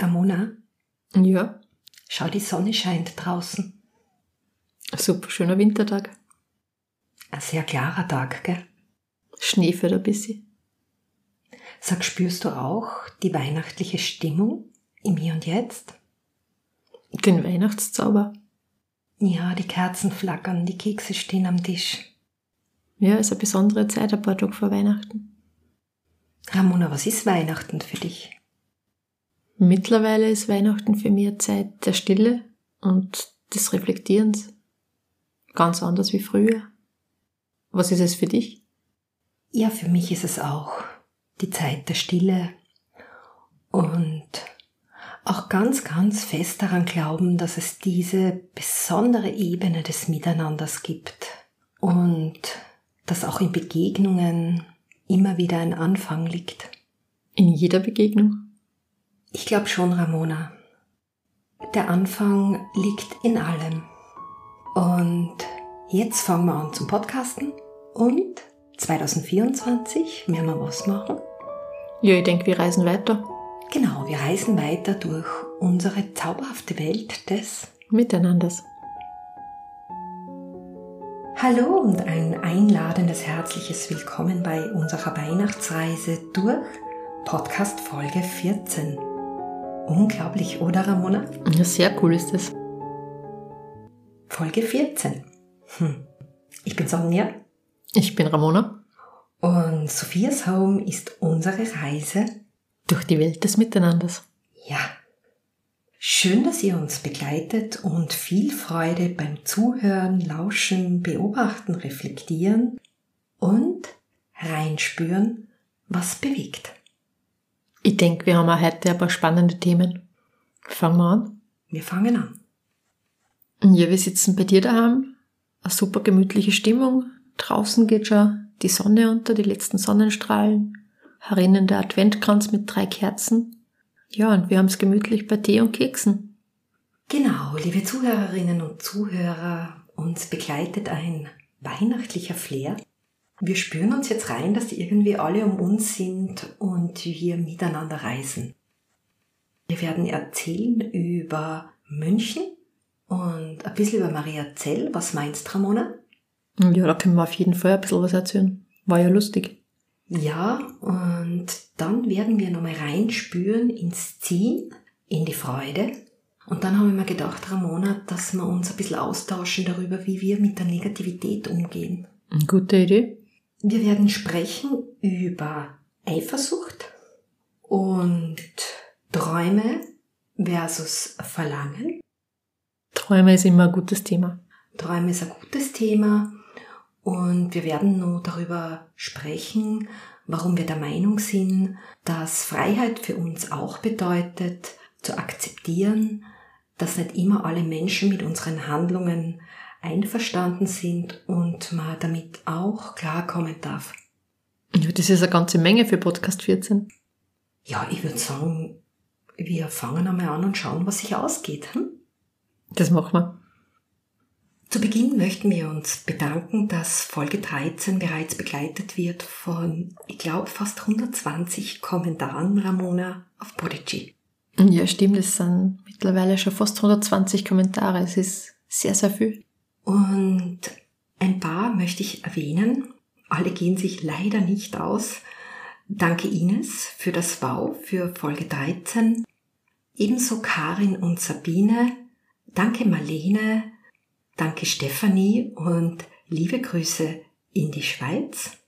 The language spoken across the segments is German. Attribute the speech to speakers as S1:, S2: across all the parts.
S1: Ramona,
S2: Ja,
S1: schau, die Sonne scheint draußen.
S2: ein super schöner Wintertag.
S1: Ein sehr klarer Tag, gell?
S2: Schnee fällt ein bisschen.
S1: Sag, spürst du auch die weihnachtliche Stimmung im Hier und Jetzt?
S2: Den Weihnachtszauber.
S1: Ja, die Kerzen flackern, die Kekse stehen am Tisch.
S2: Ja, ist eine besondere Zeit, ein paar Tage vor Weihnachten.
S1: Ramona, was ist Weihnachten für dich?
S2: Mittlerweile ist Weihnachten für mich eine Zeit der Stille und des Reflektierens. Ganz anders wie früher. Was ist es für dich?
S1: Ja, für mich ist es auch die Zeit der Stille und auch ganz, ganz fest daran glauben, dass es diese besondere Ebene des Miteinanders gibt und dass auch in Begegnungen immer wieder ein Anfang liegt.
S2: In jeder Begegnung?
S1: Ich glaube schon, Ramona. Der Anfang liegt in allem. Und jetzt fangen wir an zum Podcasten und 2024 werden wir was machen.
S2: Ja, ich denke, wir reisen weiter.
S1: Genau, wir reisen weiter durch unsere zauberhafte Welt des
S2: Miteinanders.
S1: Hallo und ein einladendes herzliches Willkommen bei unserer Weihnachtsreise durch Podcast Folge 14. Unglaublich, oder Ramona?
S2: Ja, sehr cool ist das.
S1: Folge 14. Hm. Ich bin Sonja
S2: Ich bin Ramona.
S1: und Sophias Home ist unsere Reise.
S2: Durch die Welt des Miteinanders.
S1: Ja. Schön, dass ihr uns begleitet und viel Freude beim Zuhören, Lauschen, Beobachten, Reflektieren und reinspüren, was bewegt.
S2: Ich denke, wir haben auch heute ein paar spannende Themen. Fangen wir an.
S1: Wir fangen an.
S2: Ja, wir sitzen bei dir daheim. Eine super gemütliche Stimmung. Draußen geht schon die Sonne unter, die letzten Sonnenstrahlen. Herinnen der Adventkranz mit drei Kerzen. Ja, und wir haben es gemütlich bei Tee und Keksen.
S1: Genau, liebe Zuhörerinnen und Zuhörer, uns begleitet ein weihnachtlicher Flair. Wir spüren uns jetzt rein, dass irgendwie alle um uns sind und wir miteinander reisen. Wir werden erzählen über München und ein bisschen über Maria Zell. Was meinst, Ramona?
S2: Ja, da können wir auf jeden Fall ein bisschen was erzählen. War ja lustig.
S1: Ja, und dann werden wir nochmal reinspüren ins Ziehen, in die Freude. Und dann habe ich mir gedacht, Ramona, dass wir uns ein bisschen austauschen darüber, wie wir mit der Negativität umgehen.
S2: Gute Idee.
S1: Wir werden sprechen über Eifersucht und Träume versus Verlangen.
S2: Träume ist immer ein gutes Thema.
S1: Träume ist ein gutes Thema und wir werden nur darüber sprechen, warum wir der Meinung sind, dass Freiheit für uns auch bedeutet, zu akzeptieren, dass nicht immer alle Menschen mit unseren Handlungen einverstanden sind und man damit auch klarkommen darf.
S2: Ja, das ist eine ganze Menge für Podcast 14.
S1: Ja, ich würde sagen, wir fangen einmal an und schauen, was sich ausgeht. Hm?
S2: Das machen wir.
S1: Zu Beginn möchten wir uns bedanken, dass Folge 13 bereits begleitet wird von, ich glaube, fast 120 Kommentaren, Ramona, auf Podigy.
S2: Ja, stimmt, es sind mittlerweile schon fast 120 Kommentare. Es ist sehr, sehr viel.
S1: Und ein paar möchte ich erwähnen. Alle gehen sich leider nicht aus. Danke Ines für das Wow für Folge 13. Ebenso Karin und Sabine. Danke Marlene. Danke Stefanie und liebe Grüße in die Schweiz.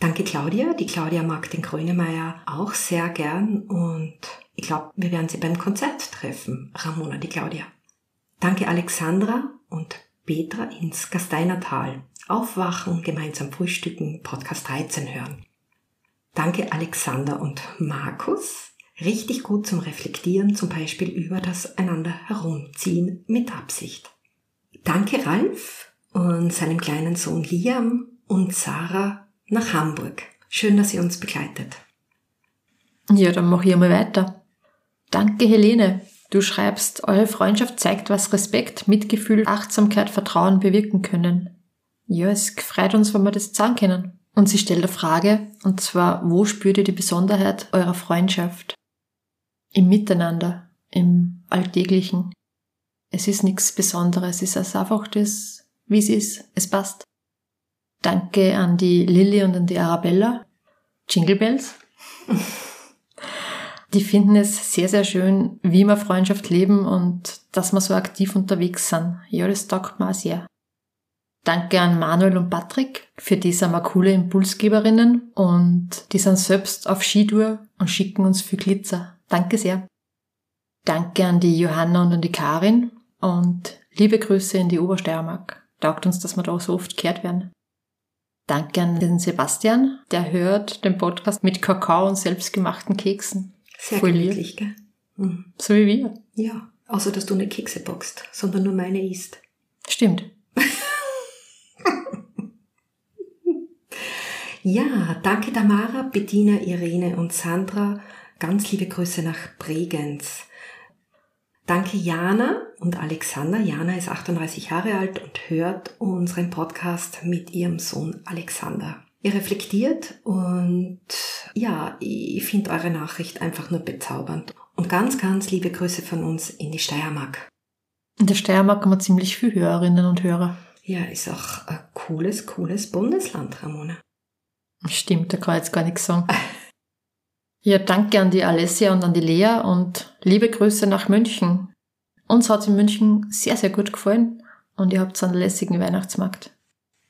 S1: Danke Claudia. Die Claudia mag den Grönemeyer auch sehr gern und ich glaube, wir werden sie beim Konzert treffen. Ramona, die Claudia. Danke Alexandra und Petra ins Gasteinertal. Aufwachen, gemeinsam frühstücken, Podcast 13 hören. Danke Alexander und Markus. Richtig gut zum Reflektieren, zum Beispiel über das einander herumziehen mit Absicht. Danke Ralf und seinem kleinen Sohn Liam und Sarah nach Hamburg. Schön, dass ihr uns begleitet.
S2: Ja, dann mache ich einmal weiter. Danke, Helene. Du schreibst, eure Freundschaft zeigt, was Respekt, Mitgefühl, Achtsamkeit, Vertrauen bewirken können. Ja, es freut uns, wenn wir das sagen können. Und sie stellt eine Frage, und zwar, wo spürt ihr die Besonderheit eurer Freundschaft? im Miteinander, im Alltäglichen. Es ist nichts Besonderes, es ist einfach das, wie es ist. Es passt. Danke an die Lilly und an die Arabella. Jingle Bells. Die finden es sehr, sehr schön, wie wir Freundschaft leben und dass wir so aktiv unterwegs sind. Ja, das taugt mir sehr. Danke an Manuel und Patrick, für die sind wir coole Impulsgeberinnen und die sind selbst auf Skitour und schicken uns viel Glitzer. Danke sehr. Danke an die Johanna und an die Karin und liebe Grüße in die Obersteiermark. Taugt uns, dass wir da so oft gehört werden. Danke an den Sebastian, der hört den Podcast mit Kakao und selbstgemachten Keksen.
S1: Sehr
S2: Voll
S1: gemütlich, gell? Mhm.
S2: So wie wir.
S1: Ja, außer dass du nicht Kekse bockst, sondern nur meine isst.
S2: Stimmt.
S1: Ja, danke Tamara, Bettina, Irene und Sandra. Ganz liebe Grüße nach Bregenz. Danke Jana und Alexander. Jana ist 38 Jahre alt und hört unseren Podcast mit ihrem Sohn Alexander. Ihr reflektiert und ja, ich finde eure Nachricht einfach nur bezaubernd. Und ganz, ganz liebe Grüße von uns in die Steiermark.
S2: In der Steiermark haben wir ziemlich viele Hörerinnen und Hörer.
S1: Ja, ist auch ein cooles, cooles Bundesland, Ramona.
S2: Stimmt, da kann ich jetzt gar nichts sagen. Ja, danke an die Alessia und an die Lea und liebe Grüße nach München. Uns hat in München sehr, sehr gut gefallen und ihr habt einen lässigen Weihnachtsmarkt.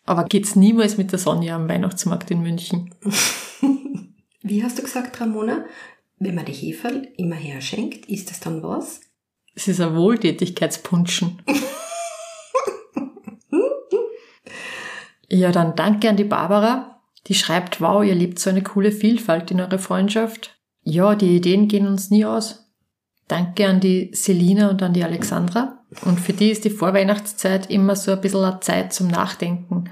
S2: Aber geht's niemals mit der Sonja am Weihnachtsmarkt in München?
S1: Wie hast du gesagt, Ramona? Wenn man die Heferl immer herschenkt, ist das dann was?
S2: Es ist ein Wohltätigkeitspunschen. ja, dann danke an die Barbara, die schreibt, wow, ihr liebt so eine coole Vielfalt in eurer Freundschaft. Ja, die Ideen gehen uns nie aus. Danke an die Selina und an die Alexandra. Und für die ist die Vorweihnachtszeit immer so ein bisschen eine Zeit zum Nachdenken.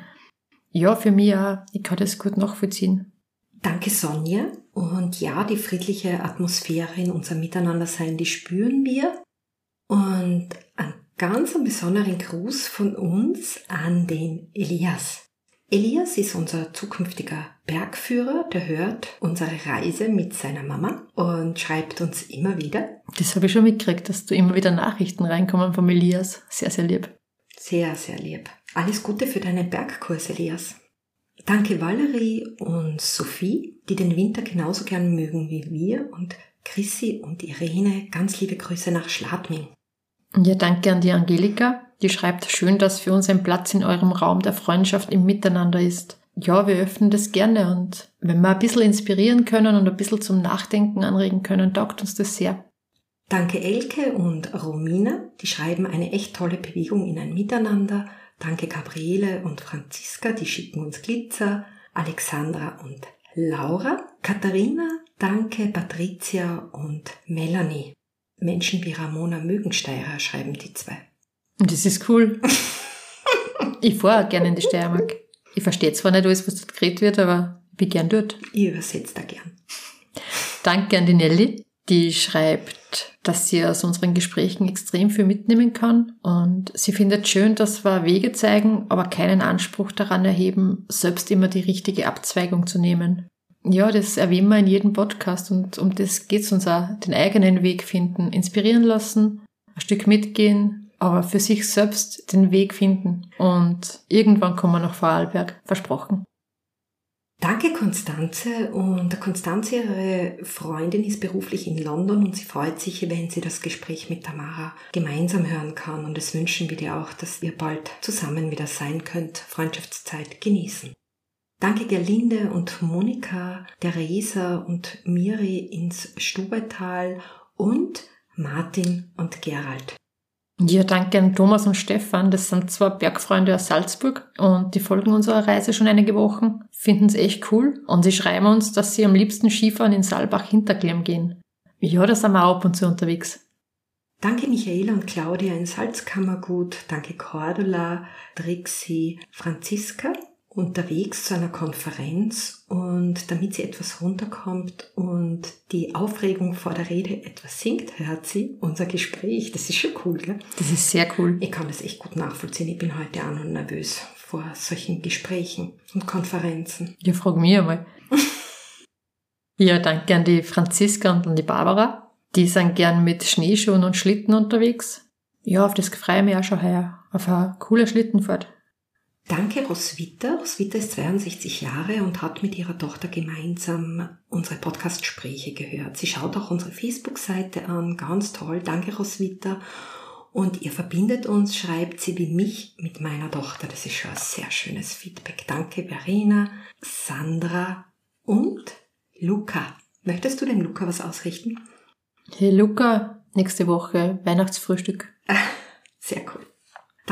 S2: Ja, für mich auch. Ich kann das gut nachvollziehen.
S1: Danke Sonja. Und ja, die friedliche Atmosphäre in unserem Miteinandersein, die spüren wir. Und einen ganz besonderen Gruß von uns an den Elias. Elias ist unser zukünftiger Bergführer, der hört unsere Reise mit seiner Mama und schreibt uns immer wieder.
S2: Das habe ich schon mitgekriegt, dass du immer wieder Nachrichten reinkommen vom Elias. Sehr, sehr lieb.
S1: Sehr, sehr lieb. Alles Gute für deinen Bergkurs, Elias. Danke Valerie und Sophie, die den Winter genauso gern mögen wie wir und Chrissy und Irene, ganz liebe Grüße nach Schladming.
S2: Ja, danke an die Angelika, die schreibt schön, dass für uns ein Platz in eurem Raum der Freundschaft im Miteinander ist. Ja, wir öffnen das gerne und wenn wir ein bisschen inspirieren können und ein bisschen zum Nachdenken anregen können, taugt uns das sehr.
S1: Danke Elke und Romina, die schreiben eine echt tolle Bewegung in ein Miteinander. Danke Gabriele und Franziska, die schicken uns Glitzer. Alexandra und Laura. Katharina, danke Patricia und Melanie. Menschen wie Ramona Mögensteirer schreiben die zwei.
S2: Das ist cool. ich fahre auch gerne in die Steiermark. Ich verstehe zwar nicht alles, was dort geredet wird, aber ich bin gern dort.
S1: Ich übersetze da gern.
S2: Danke an die Nelly, die schreibt, dass sie aus unseren Gesprächen extrem viel mitnehmen kann und sie findet schön, dass wir Wege zeigen, aber keinen Anspruch daran erheben, selbst immer die richtige Abzweigung zu nehmen. Ja, das erwähnen wir in jedem Podcast und um das geht's uns auch. Den eigenen Weg finden, inspirieren lassen, ein Stück mitgehen, aber für sich selbst den Weg finden. Und irgendwann kommen wir nach Vorarlberg, versprochen.
S1: Danke, Konstanze. Und Konstanze, ihre Freundin, ist beruflich in London und sie freut sich, wenn sie das Gespräch mit Tamara gemeinsam hören kann. Und es wünschen wir dir auch, dass ihr bald zusammen wieder sein könnt, Freundschaftszeit genießen. Danke Gerlinde und Monika, Theresa und Miri ins Stubetal und Martin und Gerald.
S2: Ja, danke an Thomas und Stefan. Das sind zwei Bergfreunde aus Salzburg und die folgen unserer Reise schon einige Wochen, finden es echt cool und sie schreiben uns, dass sie am liebsten Skifahren in Saalbach Hinterklemm gehen. Ja, da sind wir auch ab und zu unterwegs.
S1: Danke Michaela und Claudia in Salzkammergut. Danke Cordula, Trixie, Franziska unterwegs zu einer Konferenz und damit sie etwas runterkommt und die Aufregung vor der Rede etwas sinkt, hört sie unser Gespräch. Das ist schon cool, gell?
S2: Das ist sehr cool.
S1: Ich kann das echt gut nachvollziehen. Ich bin heute auch noch nervös vor solchen Gesprächen und Konferenzen.
S2: Ja, frag mich einmal. ja, danke an die Franziska und an die Barbara. Die sind gern mit Schneeschuhen und Schlitten unterwegs. Ja, auf das freue ich mich auch schon heuer. Auf eine coole Schlittenfahrt.
S1: Danke, Roswitha. Roswitha ist 62 Jahre und hat mit ihrer Tochter gemeinsam unsere Podcast-Gespräche gehört. Sie schaut auch unsere Facebook-Seite an. Ganz toll. Danke, Roswitha. Und ihr verbindet uns, schreibt sie wie mich mit meiner Tochter. Das ist schon ein sehr schönes Feedback. Danke, Verena, Sandra und Luca. Möchtest du dem Luca was ausrichten?
S2: Hey Luca, nächste Woche Weihnachtsfrühstück.
S1: Sehr cool.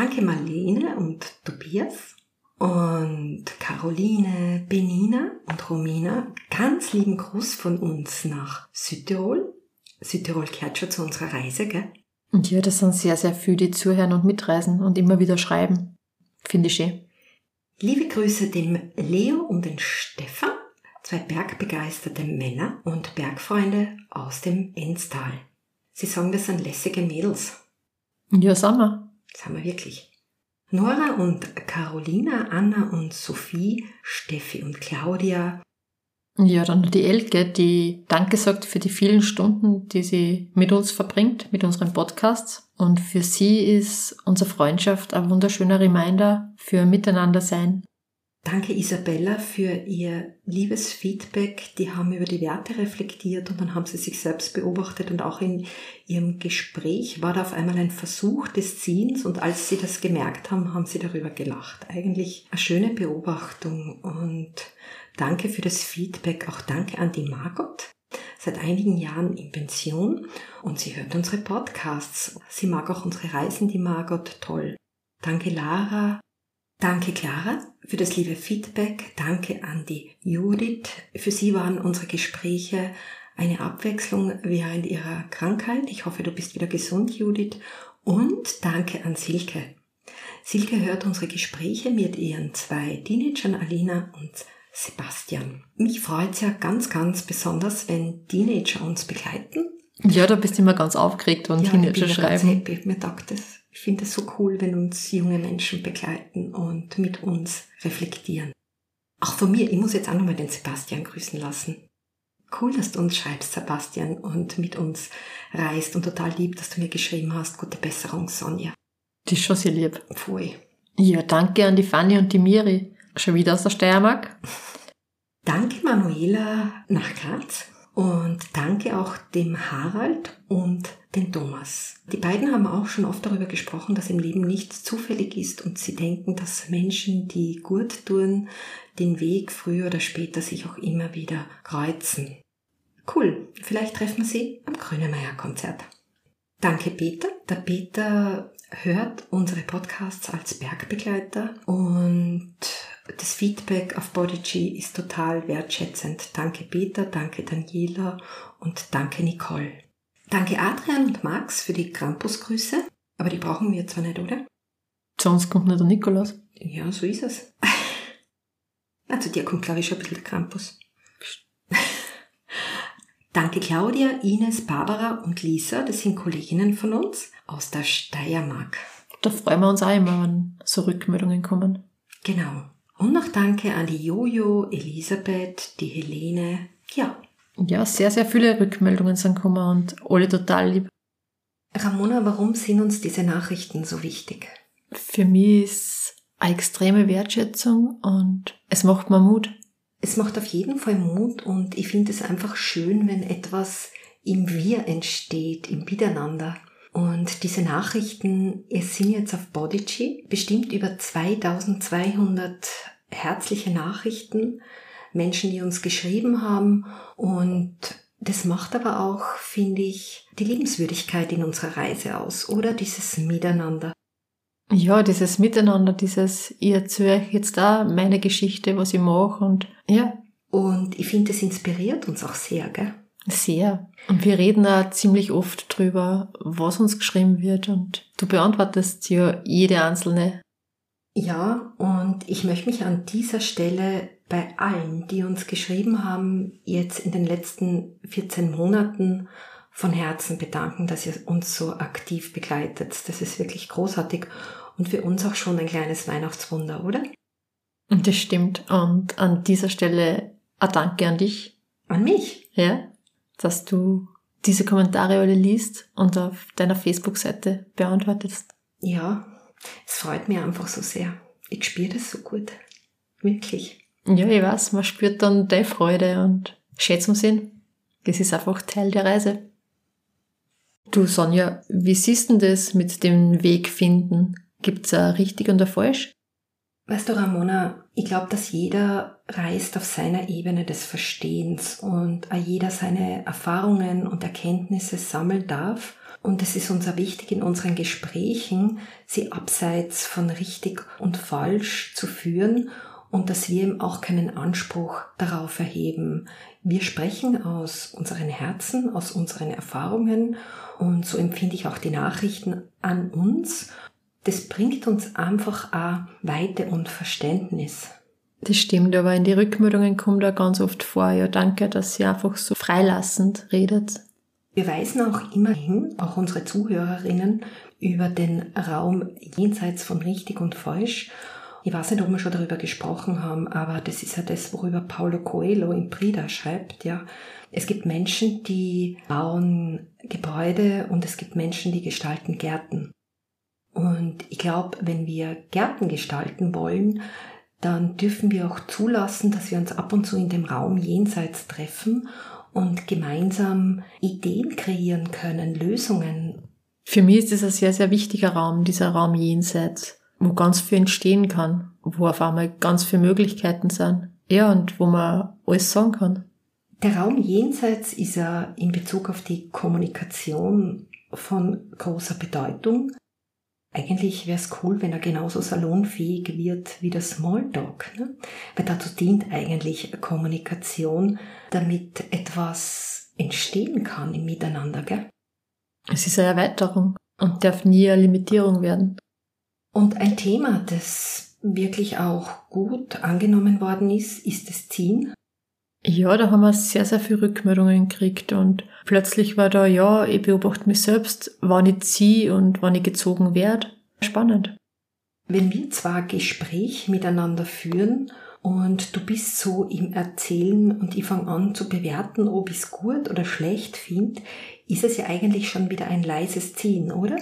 S1: Danke Marlene und Tobias und Caroline, Benina und Romina. Ganz lieben Gruß von uns nach Südtirol. Südtirol gehört schon zu unserer Reise, gell?
S2: Und ja, das sind sehr, sehr viele, die zuhören und mitreisen und immer wieder schreiben. Finde ich schön.
S1: Liebe Grüße dem Leo und den Stefan, zwei bergbegeisterte Männer und Bergfreunde aus dem Enstal. Sie sagen, das sind lässige Mädels.
S2: Ja, sind wir.
S1: Das haben wir wirklich. Nora und Carolina, Anna und Sophie, Steffi und Claudia.
S2: Ja, dann die Elke, die Danke sagt für die vielen Stunden, die sie mit uns verbringt, mit unseren Podcasts. Und für sie ist unsere Freundschaft ein wunderschöner Reminder für Miteinander sein.
S1: Danke Isabella für ihr liebes Feedback. Die haben über die Werte reflektiert und dann haben sie sich selbst beobachtet und auch in ihrem Gespräch war da auf einmal ein Versuch des Ziehens und als sie das gemerkt haben, haben sie darüber gelacht. Eigentlich eine schöne Beobachtung und danke für das Feedback. Auch danke an die Margot. Seit einigen Jahren in Pension und sie hört unsere Podcasts. Sie mag auch unsere Reisen, die Margot, toll. Danke Lara, Danke Clara für das liebe Feedback. Danke an die Judith. Für sie waren unsere Gespräche eine Abwechslung während ihrer Krankheit. Ich hoffe, du bist wieder gesund, Judith. Und danke an Silke. Silke hört unsere Gespräche mit ihren zwei Teenagern, Alina und Sebastian. Mich freut es ja ganz, ganz besonders, wenn Teenager uns begleiten.
S2: Ja, da bist du immer ganz aufgeregt und ja, Teenager schreiben.
S1: Happy. Mir taugt es. Ich finde es so cool, wenn uns junge Menschen begleiten und mit uns reflektieren. Auch von mir, ich muss jetzt auch nochmal den Sebastian grüßen lassen. Cool, dass du uns schreibst, Sebastian, und mit uns reist und total lieb, dass du mir geschrieben hast. Gute Besserung, Sonja.
S2: Die ist schon sehr lieb.
S1: Pfui.
S2: Ja, danke an die Fanny und die Miri. Schon wieder aus der Steiermark.
S1: Danke, Manuela, nach Graz. Und danke auch dem Harald und dem Thomas. Die beiden haben auch schon oft darüber gesprochen, dass im Leben nichts zufällig ist und sie denken, dass Menschen, die gut tun, den Weg früher oder später sich auch immer wieder kreuzen. Cool, vielleicht treffen wir sie am Grönemeyer-Konzert. Danke Peter. Der Peter hört unsere Podcasts als Bergbegleiter und das Feedback auf Bodyg ist total wertschätzend. Danke Peter, danke Daniela und danke Nicole. Danke Adrian und Max für die Krampusgrüße, aber die brauchen wir zwar nicht, oder?
S2: Sonst kommt nicht der Nikolaus.
S1: Ja, so ist es. Also dir kommt, glaube ich, schon ein bisschen der Krampus. Danke Claudia, Ines, Barbara und Lisa, das sind Kolleginnen von uns aus der Steiermark.
S2: Da freuen wir uns auch immer, wenn so Rückmeldungen kommen.
S1: Genau. Und noch danke an die Jojo, Elisabeth, die Helene, ja.
S2: Ja, sehr, sehr viele Rückmeldungen sind gekommen und alle total lieb.
S1: Ramona, warum sind uns diese Nachrichten so wichtig?
S2: Für mich ist eine extreme Wertschätzung und es macht mir Mut.
S1: Es macht auf jeden Fall Mut und ich finde es einfach schön, wenn etwas im Wir entsteht, im Miteinander. Und diese Nachrichten, es sind jetzt auf Bodyg bestimmt über 2200 herzliche Nachrichten, Menschen, die uns geschrieben haben und das macht aber auch, finde ich, die Liebenswürdigkeit in unserer Reise aus, oder dieses Miteinander.
S2: Ja, dieses Miteinander, dieses, ich erzähle jetzt da meine Geschichte, was ich mache und ja.
S1: Und ich finde, es inspiriert uns auch sehr, gell?
S2: Sehr. Und wir reden da ziemlich oft drüber, was uns geschrieben wird und du beantwortest ja jede einzelne.
S1: Ja, und ich möchte mich an dieser Stelle bei allen, die uns geschrieben haben, jetzt in den letzten 14 Monaten von Herzen bedanken, dass ihr uns so aktiv begleitet. Das ist wirklich großartig und für uns auch schon ein kleines Weihnachtswunder, oder?
S2: Das stimmt. Und an dieser Stelle ein Danke an dich.
S1: An mich?
S2: Ja dass du diese Kommentare alle liest und auf deiner Facebook-Seite beantwortest.
S1: Ja, es freut mich einfach so sehr. Ich spüre das so gut. Wirklich.
S2: Ja, ich weiß, man spürt dann deine Freude und schätzt Sinn. Das ist einfach Teil der Reise. Du, Sonja, wie siehst du das mit dem Weg finden? Gibt's ein richtig und ein falsch?
S1: Weißt du, Ramona, ich glaube, dass jeder reist auf seiner Ebene des Verstehens und jeder seine Erfahrungen und Erkenntnisse sammeln darf. Und es ist uns auch wichtig in unseren Gesprächen, sie abseits von richtig und falsch zu führen und dass wir eben auch keinen Anspruch darauf erheben. Wir sprechen aus unseren Herzen, aus unseren Erfahrungen und so empfinde ich auch die Nachrichten an uns. Das bringt uns einfach auch Weite und Verständnis.
S2: Das stimmt, aber in die Rückmeldungen kommt da ganz oft vor, ja danke, dass sie einfach so freilassend redet.
S1: Wir weisen auch immerhin, auch unsere Zuhörerinnen, über den Raum jenseits von richtig und falsch ich weiß nicht, ob wir schon darüber gesprochen haben, aber das ist ja das, worüber Paulo Coelho in Prida schreibt, ja. Es gibt Menschen, die bauen Gebäude und es gibt Menschen, die gestalten Gärten. Und ich glaube, wenn wir Gärten gestalten wollen, dann dürfen wir auch zulassen, dass wir uns ab und zu in dem Raum jenseits treffen und gemeinsam Ideen kreieren können, Lösungen.
S2: Für mich ist es ein sehr, sehr wichtiger Raum, dieser Raum jenseits wo ganz viel entstehen kann, wo auf einmal ganz viele Möglichkeiten sind. Ja, und wo man alles sagen kann.
S1: Der Raum jenseits ist ja in Bezug auf die Kommunikation von großer Bedeutung. Eigentlich wäre es cool, wenn er genauso salonfähig wird wie der Smalltalk. Ne? Weil dazu dient eigentlich Kommunikation, damit etwas entstehen kann im Miteinander. Gell?
S2: Es ist eine Erweiterung und darf nie eine Limitierung werden.
S1: Und ein Thema, das wirklich auch gut angenommen worden ist, ist das Ziehen.
S2: Ja, da haben wir sehr, sehr viele Rückmeldungen gekriegt und plötzlich war da, ja, ich beobachte mich selbst, wann ich ziehe und wann ich gezogen werde. Spannend.
S1: Wenn wir zwar Gespräch miteinander führen und du bist so im Erzählen und ich fange an zu bewerten, ob ich es gut oder schlecht finde, ist es ja eigentlich schon wieder ein leises Ziehen, oder?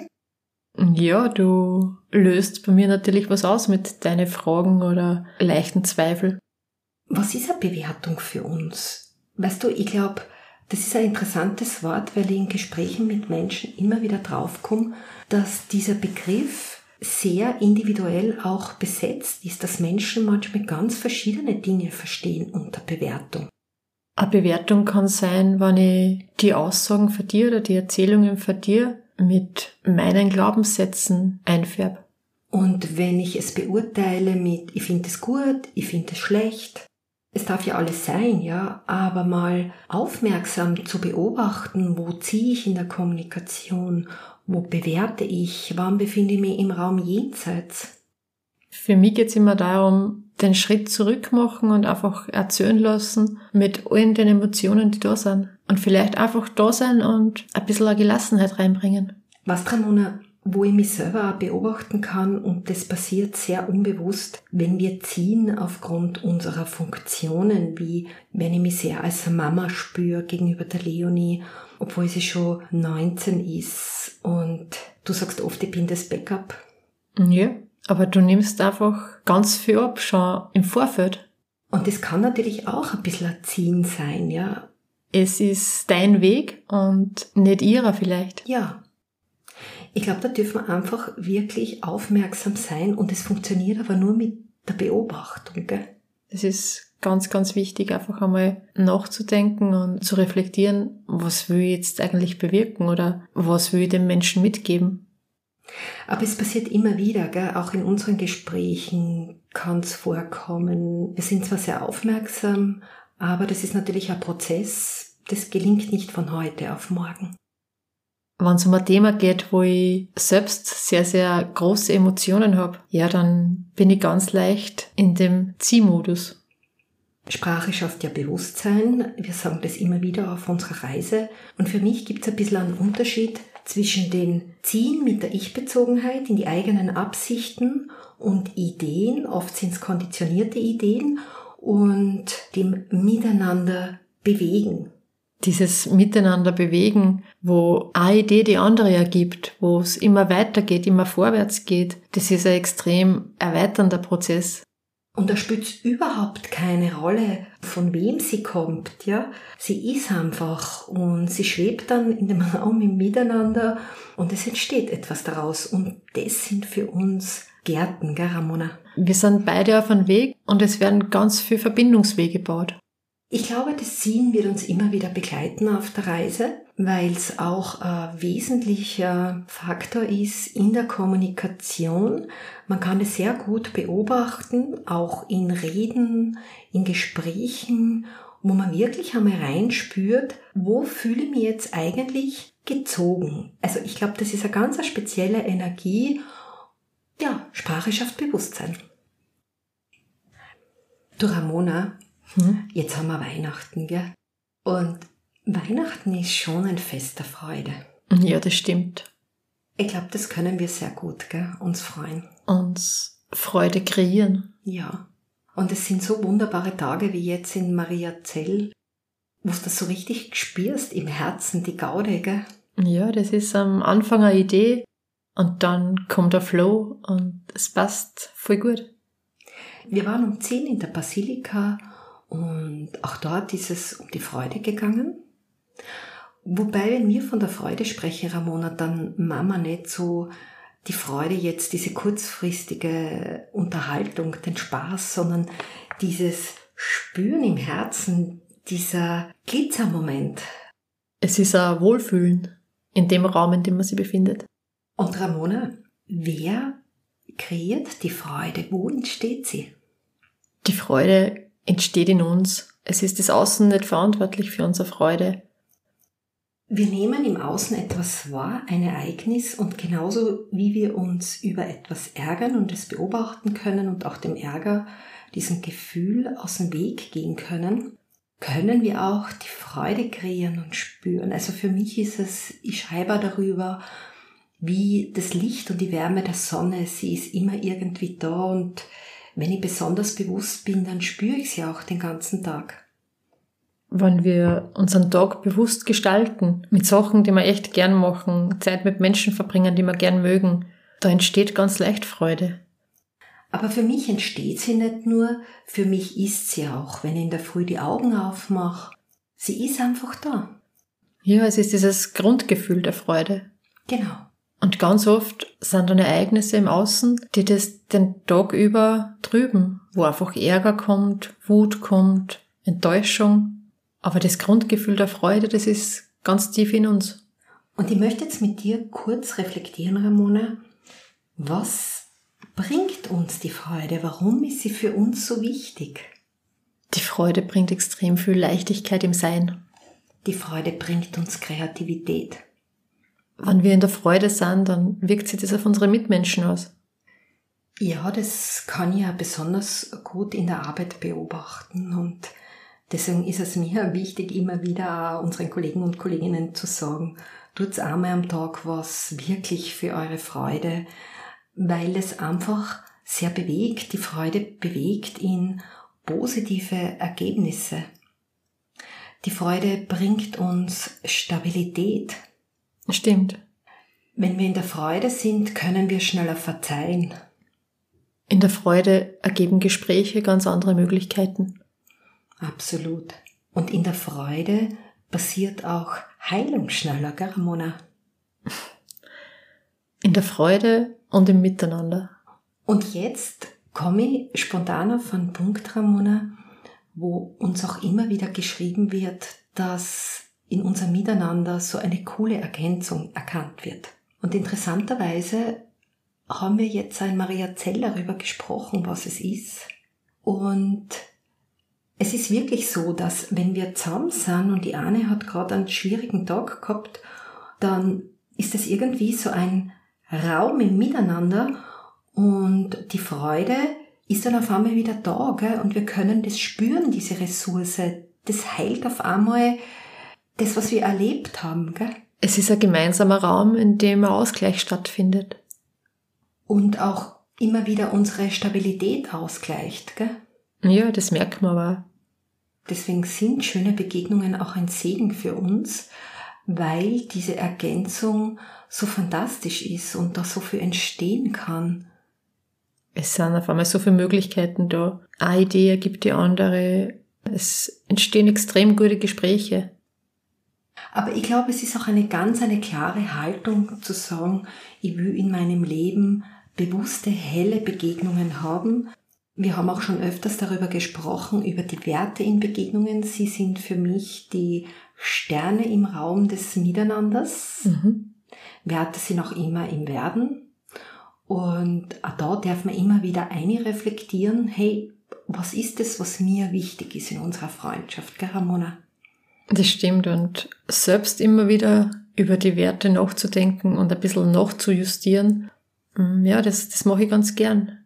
S2: Ja, du löst bei mir natürlich was aus mit deinen Fragen oder leichten Zweifel.
S1: Was ist eine Bewertung für uns? Weißt du, ich glaube, das ist ein interessantes Wort, weil ich in Gesprächen mit Menschen immer wieder draufkomme, dass dieser Begriff sehr individuell auch besetzt ist, dass Menschen manchmal ganz verschiedene Dinge verstehen unter Bewertung.
S2: Eine Bewertung kann sein, wenn ich die Aussagen von dir oder die Erzählungen von dir mit meinen Glaubenssätzen einfärbe.
S1: Und wenn ich es beurteile mit, ich finde es gut, ich finde es schlecht, es darf ja alles sein, ja, aber mal aufmerksam zu beobachten, wo ziehe ich in der Kommunikation, wo bewerte ich, wann befinde ich mich im Raum jenseits.
S2: Für mich geht es immer darum, den Schritt zurück machen und einfach erzählen lassen mit allen den Emotionen, die da sind. Und vielleicht einfach da sein und ein bisschen Gelassenheit reinbringen.
S1: Was, Ramona, wo ich mich selber auch beobachten kann und das passiert sehr unbewusst, wenn wir ziehen aufgrund unserer Funktionen, wie wenn ich mich sehr als Mama spüre gegenüber der Leonie, obwohl sie schon 19 ist und du sagst oft, ich bin das Backup.
S2: Ja, aber du nimmst einfach ganz viel ab schon im Vorfeld.
S1: Und das kann natürlich auch ein bisschen ein Ziehen sein, ja.
S2: Es ist dein Weg und nicht ihrer vielleicht.
S1: Ja. Ich glaube, da dürfen wir einfach wirklich aufmerksam sein und es funktioniert aber nur mit der Beobachtung. Gell?
S2: Es ist ganz, ganz wichtig, einfach einmal nachzudenken und zu reflektieren, was will ich jetzt eigentlich bewirken oder was will ich dem Menschen mitgeben.
S1: Aber es passiert immer wieder, gell? auch in unseren Gesprächen kann es vorkommen. Wir sind zwar sehr aufmerksam, aber das ist natürlich ein Prozess, das gelingt nicht von heute auf morgen.
S2: Wenn es um ein Thema geht, wo ich selbst sehr, sehr große Emotionen habe, ja, dann bin ich ganz leicht in dem Ziehmodus.
S1: Sprache schafft ja Bewusstsein. Wir sagen das immer wieder auf unserer Reise. Und für mich gibt es ein bisschen einen Unterschied zwischen den Ziehen mit der Ich-Bezogenheit in die eigenen Absichten und Ideen, oft sind es konditionierte Ideen, und dem Miteinander bewegen.
S2: dieses Miteinander bewegen, wo eine Idee die andere ergibt, wo es immer weitergeht, immer vorwärts geht, das ist ein extrem erweiternder Prozess.
S1: Und da spielt überhaupt keine Rolle, von wem sie kommt, ja. Sie ist einfach und sie schwebt dann in dem Raum im Miteinander und es entsteht etwas daraus. Und das sind für uns Gärten, gell, Ramona?
S2: Wir sind beide auf einem Weg und es werden ganz viele Verbindungswege gebaut.
S1: Ich glaube, das Ziehen wird uns immer wieder begleiten auf der Reise, weil es auch ein wesentlicher Faktor ist in der Kommunikation. Man kann es sehr gut beobachten, auch in Reden, in Gesprächen, wo man wirklich einmal reinspürt, wo fühle ich mich jetzt eigentlich gezogen. Also ich glaube, das ist eine ganz spezielle Energie. Ja, Sprache schafft Bewusstsein. Du Ramona, hm? Jetzt haben wir Weihnachten, gell? Und Weihnachten ist schon ein Fest der Freude.
S2: Ja, das stimmt.
S1: Ich glaube, das können wir sehr gut, gell? Uns freuen.
S2: Uns Freude kreieren.
S1: Ja. Und es sind so wunderbare Tage wie jetzt in Maria Zell, wo du das so richtig spürst im Herzen, die Gaude, gell?
S2: Ja, das ist am Anfang eine Idee und dann kommt der Flow und es passt voll gut.
S1: Wir waren um 10 in der Basilika und auch dort ist es um die Freude gegangen. Wobei, wenn wir von der Freude sprechen, Ramona, dann Mama nicht so die Freude jetzt, diese kurzfristige Unterhaltung, den Spaß, sondern dieses Spüren im Herzen, dieser Glitzermoment.
S2: Es ist ein Wohlfühlen in dem Raum, in dem man sich befindet.
S1: Und Ramona, wer kreiert die Freude? Wo entsteht sie?
S2: Die Freude entsteht in uns. Es ist das Außen nicht verantwortlich für unsere Freude.
S1: Wir nehmen im Außen etwas wahr, ein Ereignis, und genauso wie wir uns über etwas ärgern und es beobachten können und auch dem Ärger, diesem Gefühl aus dem Weg gehen können, können wir auch die Freude kreieren und spüren. Also für mich ist es, ich schreibe darüber, wie das Licht und die Wärme der Sonne, sie ist immer irgendwie da und wenn ich besonders bewusst bin, dann spüre ich sie auch den ganzen Tag.
S2: Wenn wir unseren Tag bewusst gestalten, mit Sachen, die wir echt gern machen, Zeit mit Menschen verbringen, die wir gern mögen, da entsteht ganz leicht Freude.
S1: Aber für mich entsteht sie nicht nur, für mich ist sie auch, wenn ich in der Früh die Augen aufmache. Sie ist einfach da.
S2: Ja, es ist dieses Grundgefühl der Freude.
S1: Genau.
S2: Und ganz oft sind dann Ereignisse im Außen, die das den Tag über trüben, wo einfach Ärger kommt, Wut kommt, Enttäuschung. Aber das Grundgefühl der Freude, das ist ganz tief in uns.
S1: Und ich möchte jetzt mit dir kurz reflektieren, Ramona. Was bringt uns die Freude? Warum ist sie für uns so wichtig?
S2: Die Freude bringt extrem viel Leichtigkeit im Sein.
S1: Die Freude bringt uns Kreativität
S2: wenn wir in der Freude sind, dann wirkt sich das auf unsere Mitmenschen aus.
S1: Ja, das kann ich ja besonders gut in der Arbeit beobachten und deswegen ist es mir wichtig, immer wieder unseren Kollegen und Kolleginnen zu sagen, tut's einmal am Tag was wirklich für eure Freude, weil es einfach sehr bewegt, die Freude bewegt in positive Ergebnisse. Die Freude bringt uns Stabilität,
S2: Stimmt.
S1: Wenn wir in der Freude sind, können wir schneller verzeihen.
S2: In der Freude ergeben Gespräche ganz andere Möglichkeiten.
S1: Absolut. Und in der Freude passiert auch Heilung schneller, gell, Ramona?
S2: In der Freude und im Miteinander.
S1: Und jetzt komme ich spontan auf einen Punkt, Ramona, wo uns auch immer wieder geschrieben wird, dass in unserem Miteinander so eine coole Ergänzung erkannt wird. Und interessanterweise haben wir jetzt ein Maria Zell darüber gesprochen, was es ist. Und es ist wirklich so, dass wenn wir zusammen sind und die eine hat gerade einen schwierigen Tag gehabt, dann ist es irgendwie so ein Raum im Miteinander und die Freude ist dann auf einmal wieder da, gell? und wir können das spüren, diese Ressource. Das heilt auf einmal das, was wir erlebt haben. Gell?
S2: Es ist ein gemeinsamer Raum, in dem ein Ausgleich stattfindet.
S1: Und auch immer wieder unsere Stabilität ausgleicht. Gell?
S2: Ja, das merkt man aber.
S1: Deswegen sind schöne Begegnungen auch ein Segen für uns, weil diese Ergänzung so fantastisch ist und da so viel entstehen kann.
S2: Es sind auf einmal so viele Möglichkeiten da. Eine Idee ergibt die andere. Es entstehen extrem gute Gespräche.
S1: Aber ich glaube, es ist auch eine ganz eine klare Haltung zu sagen, ich will in meinem Leben bewusste, helle Begegnungen haben. Wir haben auch schon öfters darüber gesprochen, über die Werte in Begegnungen. Sie sind für mich die Sterne im Raum des Miteinanders. Mhm. Werte sind auch immer im Werden. Und auch da darf man immer wieder eine reflektieren, hey, was ist es, was mir wichtig ist in unserer Freundschaft, gell, Ramona?
S2: Das stimmt und selbst immer wieder über die Werte nachzudenken und ein bisschen nachzujustieren, mm, ja, das, das mache ich ganz gern.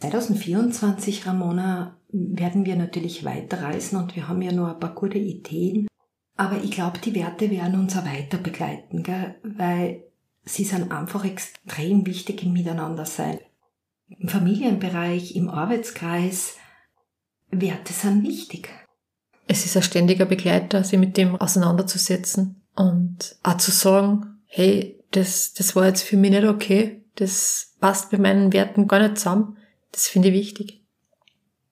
S1: 2024, Ramona, werden wir natürlich weiterreisen und wir haben ja nur ein paar gute Ideen. Aber ich glaube, die Werte werden uns auch weiter begleiten, gell? weil sie sind einfach extrem wichtig im Miteinandersein. Im Familienbereich, im Arbeitskreis, Werte sind wichtig
S2: es ist ein ständiger Begleiter, sich mit dem auseinanderzusetzen und auch zu sagen, hey, das, das war jetzt für mich nicht okay, das passt bei meinen Werten gar nicht zusammen. Das finde ich wichtig.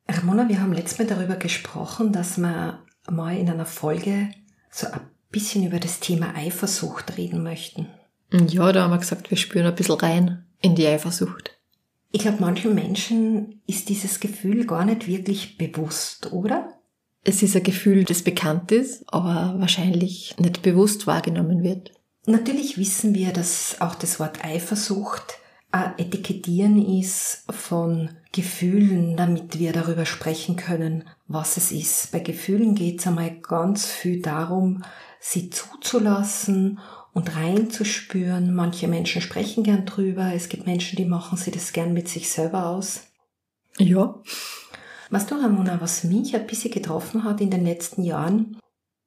S1: Ramona, wir haben letztes Mal darüber gesprochen, dass wir mal in einer Folge so ein bisschen über das Thema Eifersucht reden möchten.
S2: Ja, da haben wir gesagt, wir spüren ein bisschen rein in die Eifersucht.
S1: Ich glaube, manchen Menschen ist dieses Gefühl gar nicht wirklich bewusst, oder?
S2: Es ist ein Gefühl, das bekannt ist, aber wahrscheinlich nicht bewusst wahrgenommen wird.
S1: Natürlich wissen wir, dass auch das Wort Eifersucht ein Etikettieren ist von Gefühlen, damit wir darüber sprechen können, was es ist. Bei Gefühlen geht es einmal ganz viel darum, sie zuzulassen und reinzuspüren. Manche Menschen sprechen gern drüber. Es gibt Menschen, die machen sie das gern mit sich selber aus.
S2: Ja.
S1: Weißt du, Ramona, was mich ein bisschen getroffen hat in den letzten Jahren?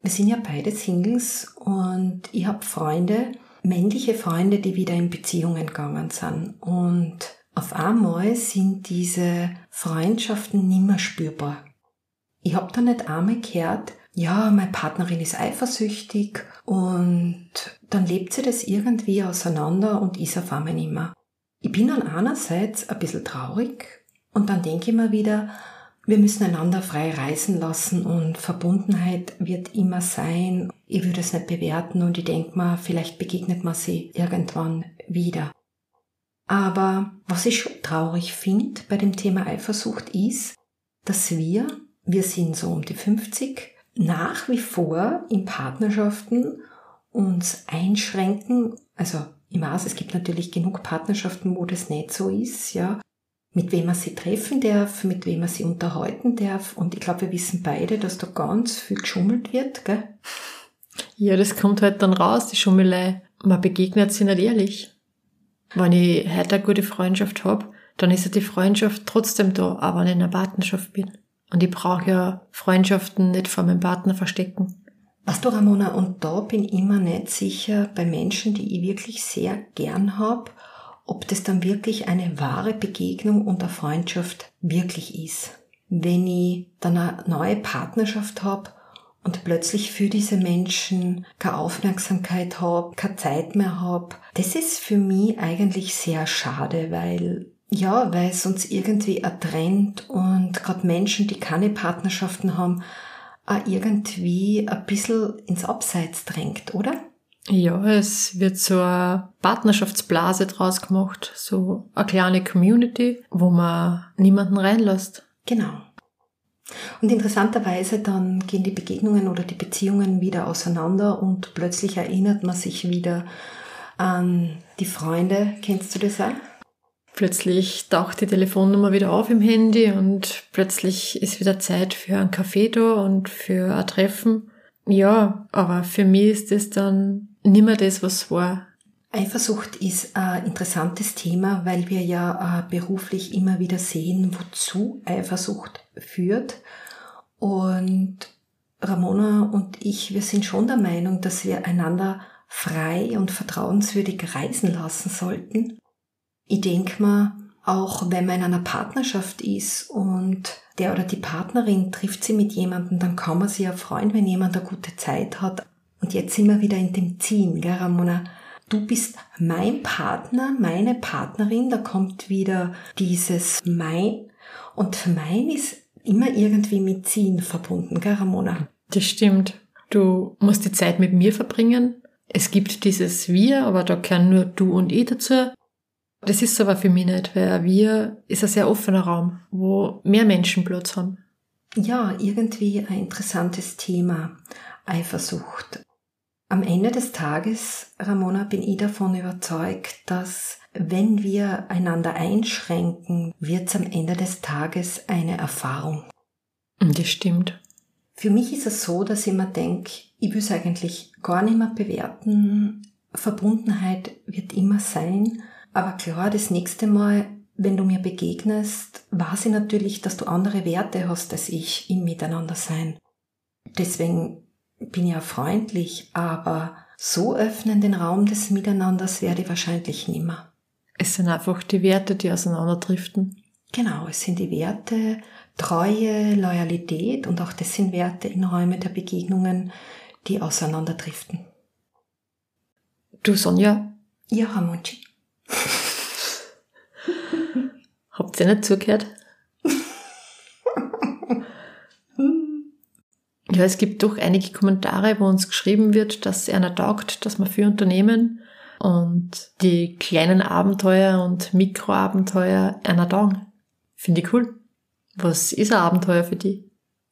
S1: Wir sind ja beide Singles und ich habe Freunde, männliche Freunde, die wieder in Beziehungen gegangen sind. Und auf einmal sind diese Freundschaften nimmer spürbar. Ich habe da nicht einmal gehört, ja, meine Partnerin ist eifersüchtig und dann lebt sie das irgendwie auseinander und ist auf einmal nimmer. Ich bin dann einerseits ein bisschen traurig und dann denke ich mir wieder, wir müssen einander frei reisen lassen und Verbundenheit wird immer sein. Ich würde es nicht bewerten und ich denke mal, vielleicht begegnet man sie irgendwann wieder. Aber was ich schon traurig finde bei dem Thema Eifersucht ist, dass wir, wir sind so um die 50, nach wie vor in Partnerschaften uns einschränken. Also im Maß, es gibt natürlich genug Partnerschaften, wo das nicht so ist, ja mit wem man sie treffen darf, mit wem man sie unterhalten darf. Und ich glaube, wir wissen beide, dass da ganz viel geschummelt wird, gell?
S2: Ja, das kommt halt dann raus, die Schummelei. Man begegnet sie nicht ehrlich. Wenn ich heute eine gute Freundschaft habe, dann ist ja die Freundschaft trotzdem da, aber wenn ich in einer Partnerschaft bin. Und ich brauche ja Freundschaften nicht vor meinem Partner verstecken.
S1: Was du, Ramona, und da bin ich immer nicht sicher bei Menschen, die ich wirklich sehr gern hab ob das dann wirklich eine wahre Begegnung und eine Freundschaft wirklich ist. Wenn ich dann eine neue Partnerschaft habe und plötzlich für diese Menschen keine Aufmerksamkeit habe, keine Zeit mehr habe, das ist für mich eigentlich sehr schade, weil ja, weil es uns irgendwie ertrennt und gerade Menschen, die keine Partnerschaften haben, auch irgendwie ein bisschen ins Abseits drängt, oder?
S2: Ja, es wird so eine Partnerschaftsblase draus gemacht, so eine kleine Community, wo man niemanden reinlässt.
S1: Genau. Und interessanterweise dann gehen die Begegnungen oder die Beziehungen wieder auseinander und plötzlich erinnert man sich wieder an die Freunde. Kennst du das auch?
S2: Plötzlich taucht die Telefonnummer wieder auf im Handy und plötzlich ist wieder Zeit für ein Café da und für ein Treffen. Ja, aber für mich ist das dann nimmer das, was war.
S1: Eifersucht ist ein interessantes Thema, weil wir ja äh, beruflich immer wieder sehen, wozu Eifersucht führt. Und Ramona und ich, wir sind schon der Meinung, dass wir einander frei und vertrauenswürdig reisen lassen sollten. Ich denke mal, Auch wenn man in einer Partnerschaft ist und der oder die Partnerin trifft sie mit jemandem, dann kann man sich ja freuen, wenn jemand eine gute Zeit hat. Und jetzt sind wir wieder in dem Ziehen, gell, Ramona? Du bist mein Partner, meine Partnerin, da kommt wieder dieses mein. Und mein ist immer irgendwie mit Ziehen verbunden, gell, Ramona?
S2: Das stimmt. Du musst die Zeit mit mir verbringen. Es gibt dieses Wir, aber da gehören nur du und ich dazu. Das ist aber für mich nicht, weil wir ist ein sehr offener Raum, wo mehr Menschen Platz haben.
S1: Ja, irgendwie ein interessantes Thema. Eifersucht. Am Ende des Tages, Ramona, bin ich davon überzeugt, dass wenn wir einander einschränken, wird es am Ende des Tages eine Erfahrung.
S2: Das stimmt.
S1: Für mich ist es so, dass ich mir denke, ich will es eigentlich gar nicht mehr bewerten. Verbundenheit wird immer sein. Aber klar, das nächste Mal, wenn du mir begegnest, weiß ich natürlich, dass du andere Werte hast als ich im Miteinandersein. Deswegen bin ja freundlich, aber so öffnen den Raum des Miteinanders werde ich wahrscheinlich nimmer.
S2: Es sind einfach die Werte, die auseinanderdriften.
S1: Genau, es sind die Werte, Treue, Loyalität und auch das sind Werte in Räumen der Begegnungen, die auseinanderdriften.
S2: Du, Sonja?
S1: Ja, Ramonchi.
S2: Habt ihr nicht zugehört? Ja, es gibt doch einige Kommentare, wo uns geschrieben wird, dass einer taugt, dass man für Unternehmen und die kleinen Abenteuer und Mikroabenteuer einer taugen. Finde ich cool. Was ist ein Abenteuer für dich?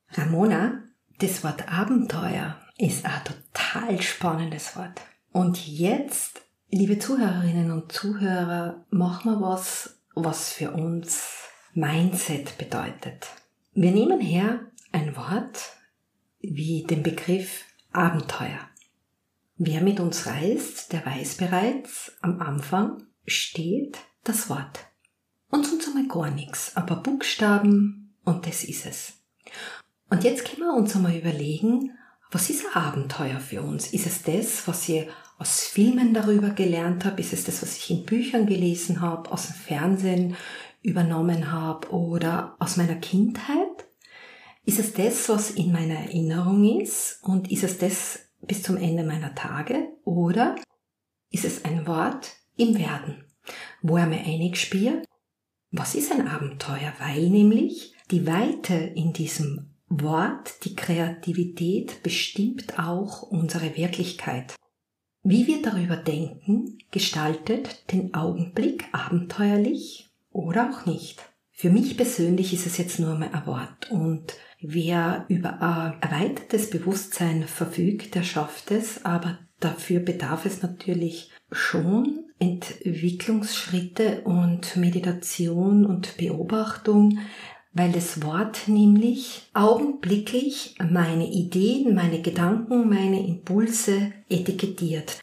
S1: Ramona, das Wort Abenteuer ist ein total spannendes Wort. Und jetzt, liebe Zuhörerinnen und Zuhörer, machen wir was, was für uns Mindset bedeutet. Wir nehmen her ein Wort wie den Begriff Abenteuer. Wer mit uns reist, der weiß bereits, am Anfang steht das Wort. Und sonst einmal gar nichts, aber Buchstaben und das ist es. Und jetzt können wir uns einmal überlegen, was ist ein Abenteuer für uns? Ist es das, was ich aus Filmen darüber gelernt habe? Ist es das, was ich in Büchern gelesen habe, aus dem Fernsehen übernommen habe oder aus meiner Kindheit? Ist es das, was in meiner Erinnerung ist? Und ist es das bis zum Ende meiner Tage? Oder ist es ein Wort im Werden, wo er mir einig spielt? Was ist ein Abenteuer? Weil nämlich die Weite in diesem Wort, die Kreativität bestimmt auch unsere Wirklichkeit. Wie wir darüber denken, gestaltet den Augenblick abenteuerlich oder auch nicht. Für mich persönlich ist es jetzt nur mal ein Wort und wer über ein erweitertes Bewusstsein verfügt, der schafft es, aber dafür bedarf es natürlich schon Entwicklungsschritte und Meditation und Beobachtung, weil das Wort nämlich augenblicklich meine Ideen, meine Gedanken, meine Impulse etikettiert.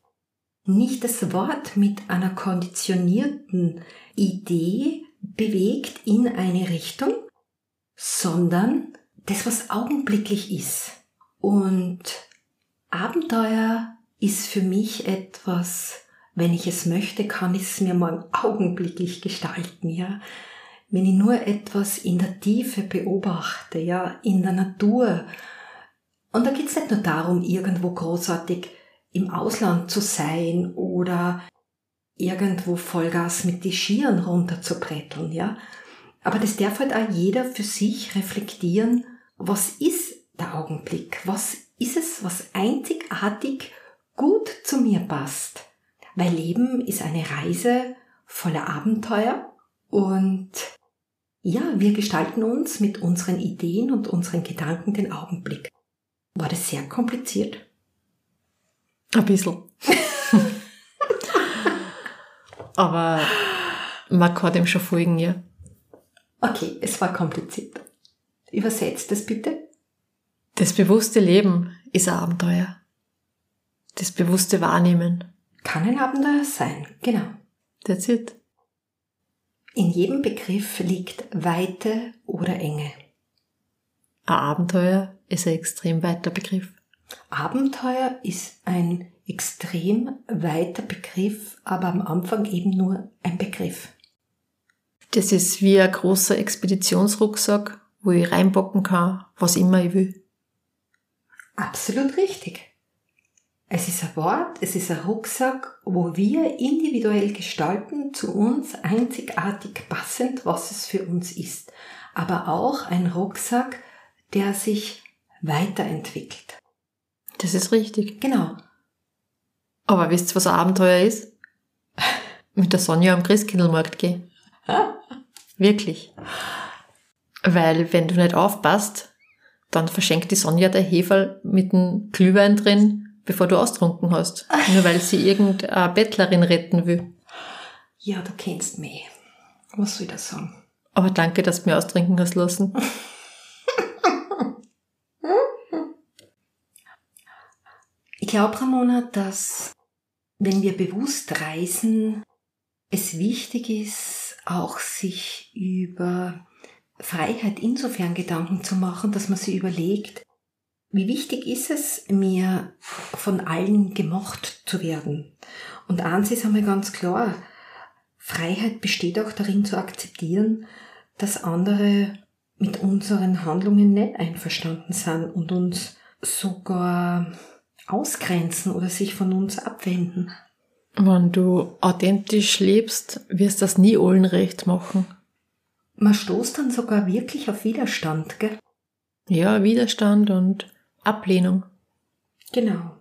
S1: Nicht das Wort mit einer konditionierten Idee bewegt in eine Richtung, sondern das, was augenblicklich ist. Und Abenteuer ist für mich etwas, wenn ich es möchte, kann ich es mir mal augenblicklich gestalten, ja. Wenn ich nur etwas in der Tiefe beobachte, ja, in der Natur. Und da geht es nicht nur darum, irgendwo großartig im Ausland zu sein oder irgendwo Vollgas mit die Skiern runter zu bretteln, ja. Aber das darf halt auch jeder für sich reflektieren, was ist der Augenblick? Was ist es, was einzigartig gut zu mir passt? weil Leben ist eine Reise voller Abenteuer und ja, wir gestalten uns mit unseren Ideen und unseren Gedanken den Augenblick. War das sehr kompliziert?
S2: Ein bisschen. Aber man kann dem schon folgen, ja.
S1: Okay, es war kompliziert. Übersetzt es bitte.
S2: Das bewusste Leben ist ein Abenteuer. Das bewusste Wahrnehmen
S1: kann ein Abenteuer sein, genau.
S2: That's it.
S1: In jedem Begriff liegt Weite oder Enge.
S2: Ein Abenteuer ist ein extrem weiter Begriff.
S1: Abenteuer ist ein extrem weiter Begriff, aber am Anfang eben nur ein Begriff.
S2: Das ist wie ein großer Expeditionsrucksack, wo ich reinbocken kann, was immer ich will.
S1: Absolut richtig. Es ist ein Wort, es ist ein Rucksack, wo wir individuell gestalten, zu uns einzigartig passend, was es für uns ist. Aber auch ein Rucksack, der sich weiterentwickelt.
S2: Das ist richtig.
S1: Genau.
S2: Aber wisst ihr, was ein Abenteuer ist? Mit der Sonja am Christkindlmarkt gehen. Wirklich. Weil wenn du nicht aufpasst, dann verschenkt die Sonja der Heferl mit einem Glühwein drin, bevor du austrunken hast. Nur weil sie irgendeine Bettlerin retten will.
S1: Ja, du kennst mich. Was soll ich da sagen?
S2: Aber danke, dass du mir austrinken hast lassen.
S1: glaube, Ramona, dass wenn wir bewusst reisen, es wichtig ist, auch sich über Freiheit insofern Gedanken zu machen, dass man sich überlegt, wie wichtig ist es mir, von allen gemocht zu werden? Und eins ist einmal ganz klar, Freiheit besteht auch darin zu akzeptieren, dass andere mit unseren Handlungen nicht einverstanden sind und uns sogar ausgrenzen oder sich von uns abwenden.
S2: Wenn du authentisch lebst, wirst du das nie allen recht machen.
S1: Man stoßt dann sogar wirklich auf Widerstand, gell?
S2: Ja, Widerstand und Ablehnung.
S1: Genau.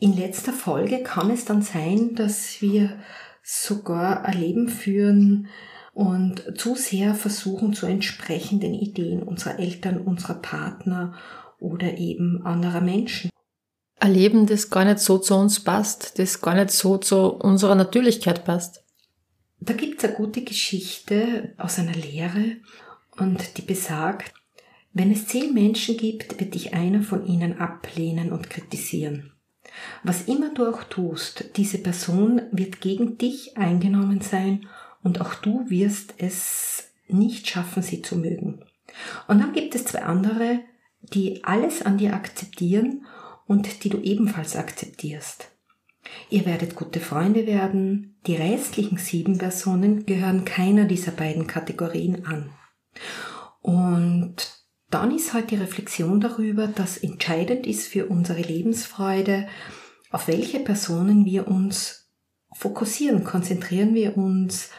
S1: In letzter Folge kann es dann sein, dass wir sogar ein Leben führen und zu sehr versuchen zu entsprechen den Ideen unserer Eltern, unserer Partner oder eben anderer Menschen
S2: ein Leben, das gar nicht so zu uns passt, das gar nicht so zu unserer Natürlichkeit passt.
S1: Da gibt's eine gute Geschichte aus einer Lehre und die besagt, wenn es zehn Menschen gibt, wird dich einer von ihnen ablehnen und kritisieren. Was immer du auch tust, diese Person wird gegen dich eingenommen sein und auch du wirst es nicht schaffen, sie zu mögen. Und dann gibt es zwei andere, die alles an dir akzeptieren und die du ebenfalls akzeptierst. Ihr werdet gute Freunde werden, die restlichen sieben Personen gehören keiner dieser beiden Kategorien an. Und dann ist halt die Reflexion darüber, dass entscheidend ist für unsere Lebensfreude, auf welche Personen wir uns fokussieren. Konzentrieren wir uns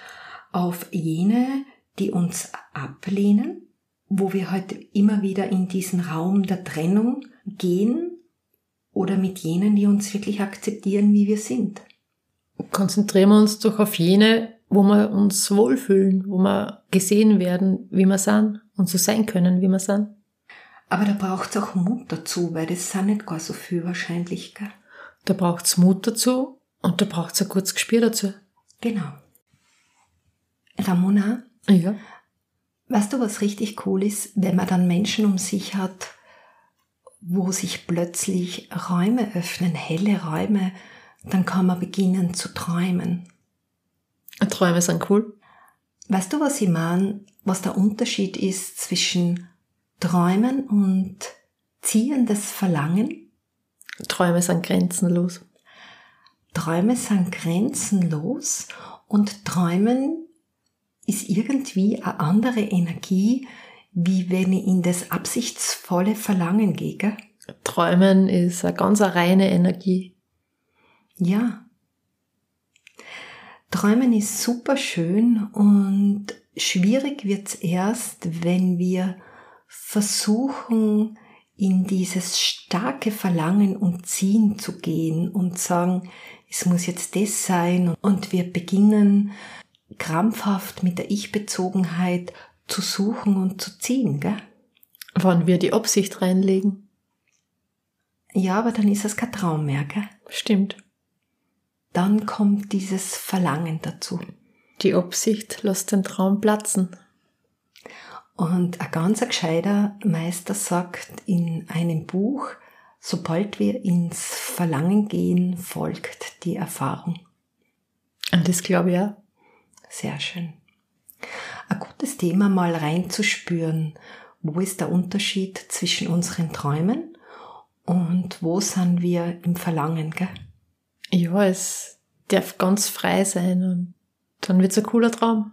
S1: auf jene, die uns ablehnen, wo wir heute halt immer wieder in diesen Raum der Trennung gehen oder mit jenen, die uns wirklich akzeptieren, wie wir sind.
S2: Konzentrieren wir uns doch auf jene, wo wir uns wohlfühlen, wo wir gesehen werden, wie wir sind und so sein können, wie wir sind.
S1: Aber da braucht es auch Mut dazu, weil das sind nicht gar so viel wahrscheinlich. Gell?
S2: Da braucht es Mut dazu und da braucht es ein kurzes Gespür dazu.
S1: Genau. Ramona?
S2: Ja.
S1: Weißt du, was richtig cool ist, wenn man dann Menschen um sich hat, wo sich plötzlich Räume öffnen, helle Räume, dann kann man beginnen zu träumen.
S2: Träume sind cool.
S1: Weißt du, was ich meine? Was der Unterschied ist zwischen Träumen und ziehendes Verlangen?
S2: Träume sind grenzenlos.
S1: Träume sind grenzenlos und Träumen ist irgendwie eine andere Energie, wie wenn ich in das absichtsvolle Verlangen gehe. Gell?
S2: Träumen ist eine ganz reine Energie.
S1: Ja. Träumen ist super schön und schwierig wird's erst, wenn wir versuchen, in dieses starke Verlangen und Ziehen zu gehen und sagen, es muss jetzt das sein und wir beginnen krampfhaft mit der Ich-Bezogenheit zu suchen und zu ziehen, gell?
S2: Wann wir die Absicht reinlegen.
S1: Ja, aber dann ist es kein Traum mehr, gell?
S2: Stimmt.
S1: Dann kommt dieses Verlangen dazu.
S2: Die Absicht lässt den Traum platzen.
S1: Und ein ganz gescheiter Meister sagt in einem Buch, sobald wir ins Verlangen gehen, folgt die Erfahrung.
S2: Und das glaube ich ja.
S1: Sehr schön ein gutes Thema, mal reinzuspüren, wo ist der Unterschied zwischen unseren Träumen und wo sind wir im Verlangen, gell?
S2: Ja, es darf ganz frei sein und dann wird's ein cooler Traum.